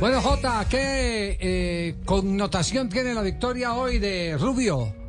Bueno, Jota, ¿qué eh, connotación tiene la victoria hoy de Rubio?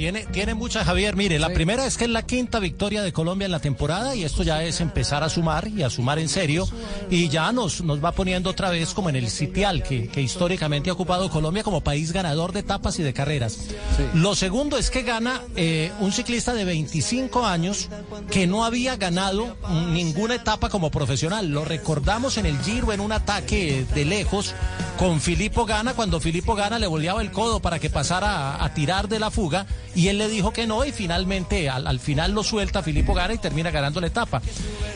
Tiene, tiene mucha, Javier. Mire, la Sí. primera es que es la quinta victoria de Colombia en la temporada y esto ya es empezar a sumar y a sumar en serio y ya nos, nos va poniendo otra vez como en el sitial que, que históricamente ha ocupado Colombia como país ganador de etapas y de carreras. Lo segundo es que gana eh, un ciclista de 25 años que no había ganado ninguna etapa como profesional. Lo recordamos en el Giro en un ataque de lejos con Filippo Gana cuando Filippo Gana le volteaba el codo para que pasara a, a tirar de la fuga y él le dijo que no y finalmente al, al final lo suelta Filippo Gana y termina ganando la etapa.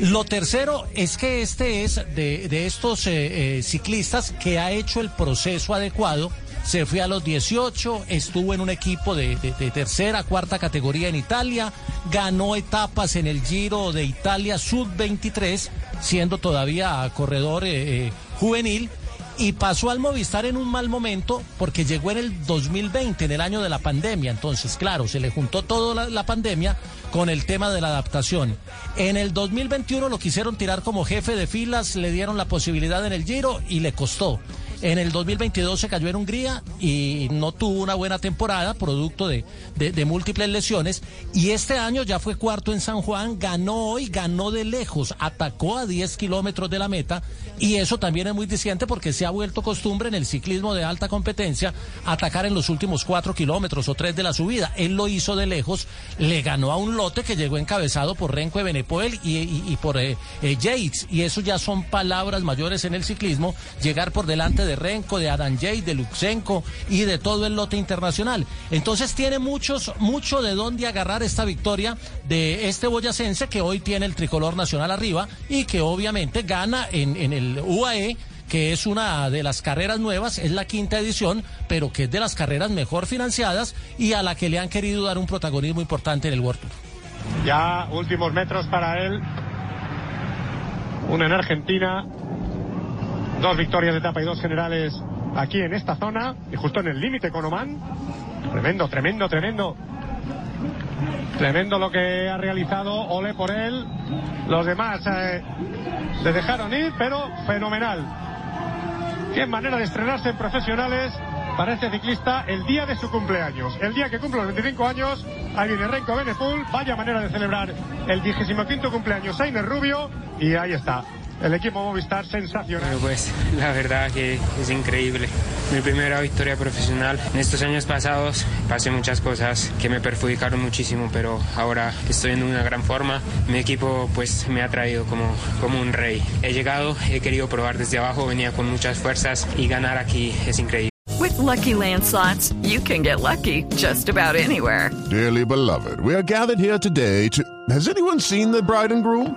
Lo tercero es que este es de, de estos eh, eh, ciclistas que ha hecho el proceso adecuado. Se fue a los 18, estuvo en un equipo de, de- de tercera, cuarta categoría en Italia, ganó etapas en el Giro de Italia Sub-23, siendo todavía corredor eh, eh, juvenil y pasó al Movistar en un mal momento porque llegó en el 2020, en el año de la pandemia. Entonces, claro, se le juntó toda la, la pandemia con el tema de la adaptación. En el 2021 lo quisieron tirar como jefe de filas, le dieron la posibilidad en el Giro y le costó. En el 2022 se cayó en Hungría y no tuvo una buena temporada, producto de, de- de múltiples lesiones. Y este año ya fue cuarto en San Juan, ganó hoy, ganó de lejos, atacó a 10 kilómetros de la meta. Y eso también es muy diciente porque se ha vuelto costumbre en el ciclismo de alta competencia atacar en los últimos cuatro kilómetros o tres de la subida. Él lo hizo de lejos, le ganó a un lote que llegó encabezado por Renko de Benepoel y, por eh, eh, Yates. Y eso ya son palabras mayores en el ciclismo, llegar por delante de Renko, de Adam Yates, de Luxenko y de todo el lote internacional. Entonces tiene muchos, mucho de dónde agarrar esta victoria de este boyacense que hoy tiene el tricolor nacional arriba y que obviamente gana en, en el UAE que es una de las carreras nuevas, es la quinta edición, pero que es de las carreras mejor financiadas y a la que le han querido dar un protagonismo importante en el World Tour. Ya últimos metros para él. Una en Argentina. Dos victorias de etapa y dos generales aquí en esta zona. Y justo en el límite con Oman. Tremendo, tremendo, tremendo. Tremendo lo que ha realizado. Ole por él. Los demás eh, le dejaron ir, pero fenomenal. Qué manera de estrenarse en profesionales para este ciclista el día de su cumpleaños. El día que cumple los 25 años, ahí viene Renko Benepul, vaya manera de celebrar el 25 cumpleaños Seiner Rubio y ahí está. El equipo Movistar sensacional. Bueno, pues la verdad que es increíble. Mi primera victoria profesional. En estos años pasados pasé muchas cosas que me perjudicaron muchísimo, pero ahora estoy en una gran forma. Mi equipo pues me ha traído como, como un rey. He llegado, he querido probar desde abajo, venía con muchas fuerzas y ganar aquí es increíble. With Lucky Land slots, you can get lucky just about anywhere. Dearly beloved, we are gathered here today to. Has anyone seen the bride and groom?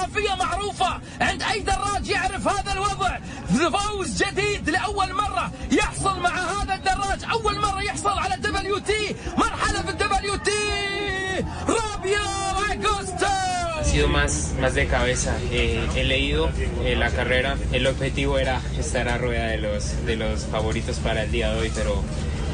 القوة الإضافية معروفة عند أي دراج يعرف هذا الوضع فوز جديد لأول مرة يحصل مع هذا الدراج أول مرة يحصل على دبليو تي مرحلة في الدبليو تي رابيو أغوستو Ha sido más, más de cabeza. Eh, he leído eh, la carrera. El objetivo era estar a rueda de los, de los favoritos para el día de hoy, pero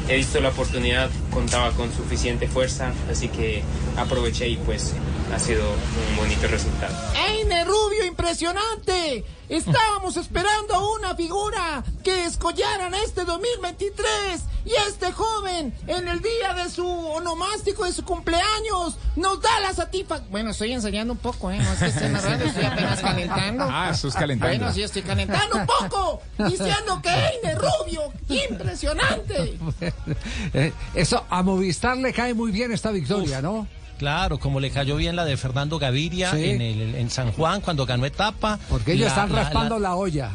he visto la oportunidad, contaba con suficiente fuerza, así que aproveché y pues ha sido un bonito resultado. ¡Eine Rubio, impresionante! Estábamos esperando una figura que escollaran este 2023 y este joven en el día de su onomástico de su cumpleaños nos da la satisfacción. Bueno, estoy ensayando un poco, ¿eh? No es que esté en la radio, estoy apenas calentando. Ah, estás calentando. Bueno, sí, estoy calentando un poco diciendo que Eine Rubio, impresionante. Eh, Eso, a Movistar le cae muy bien esta victoria, ¿no? Claro, como le cayó bien la de Fernando Gaviria Sí. en, el, en San Juan cuando ganó etapa. Porque ellos La- están raspando la- la, olla.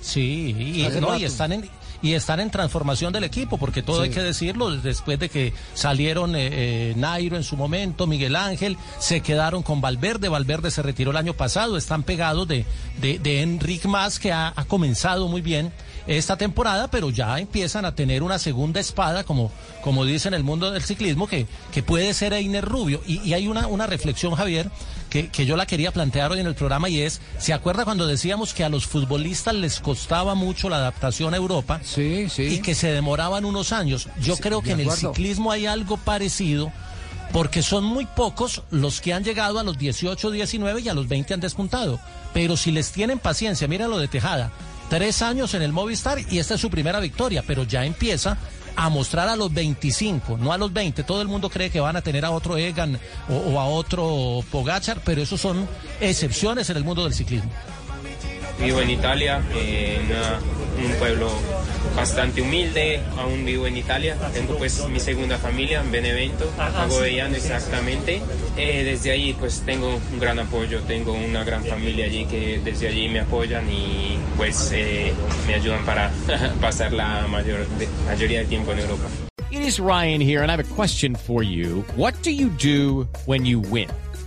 Sí, y, no, y están en y están en transformación del equipo, porque todo Sí. hay que decirlo, después de que salieron eh, eh, Nairo en su momento, Miguel Ángel, se quedaron con Valverde, Valverde se retiró el año pasado, están pegados de, de, de Enric Mas, que ha, ha comenzado muy bien esta temporada, pero ya empiezan a tener una segunda espada, como, como dice en el mundo del ciclismo, que, que puede ser Einer Rubio. Y, y hay una, una reflexión, Javier, que, que yo la quería plantear hoy en el programa y es, ¿se acuerda cuando decíamos que a los futbolistas les costaba mucho la adaptación a Europa? Sí, sí. Y que se demoraban unos años. Yo Sí, creo que en el ciclismo hay algo parecido. Porque son muy pocos los que han llegado a los 18, 19 y a los 20 han despuntado. Pero si les tienen paciencia, mira lo de Tejada. Tres años en el Movistar y esta es su primera victoria, pero ya empieza a mostrar a los 25, no a los 20. Todo el mundo cree que van a tener a otro Egan o, o a otro Pogachar, pero esos son excepciones en el mundo del ciclismo. Vivo en Italia, eh, en una- un pueblo bastante humilde, aún vivo en Italia. Tengo pues mi segunda familia en Benevento, Agovellano exactamente. Eh, desde allí pues tengo un gran apoyo, tengo una gran familia allí que desde allí me apoyan y pues eh, me ayudan para pasar la mayor, mayoría del tiempo en Europa. It is Ryan here, and I have a question for you. What do you do when you win?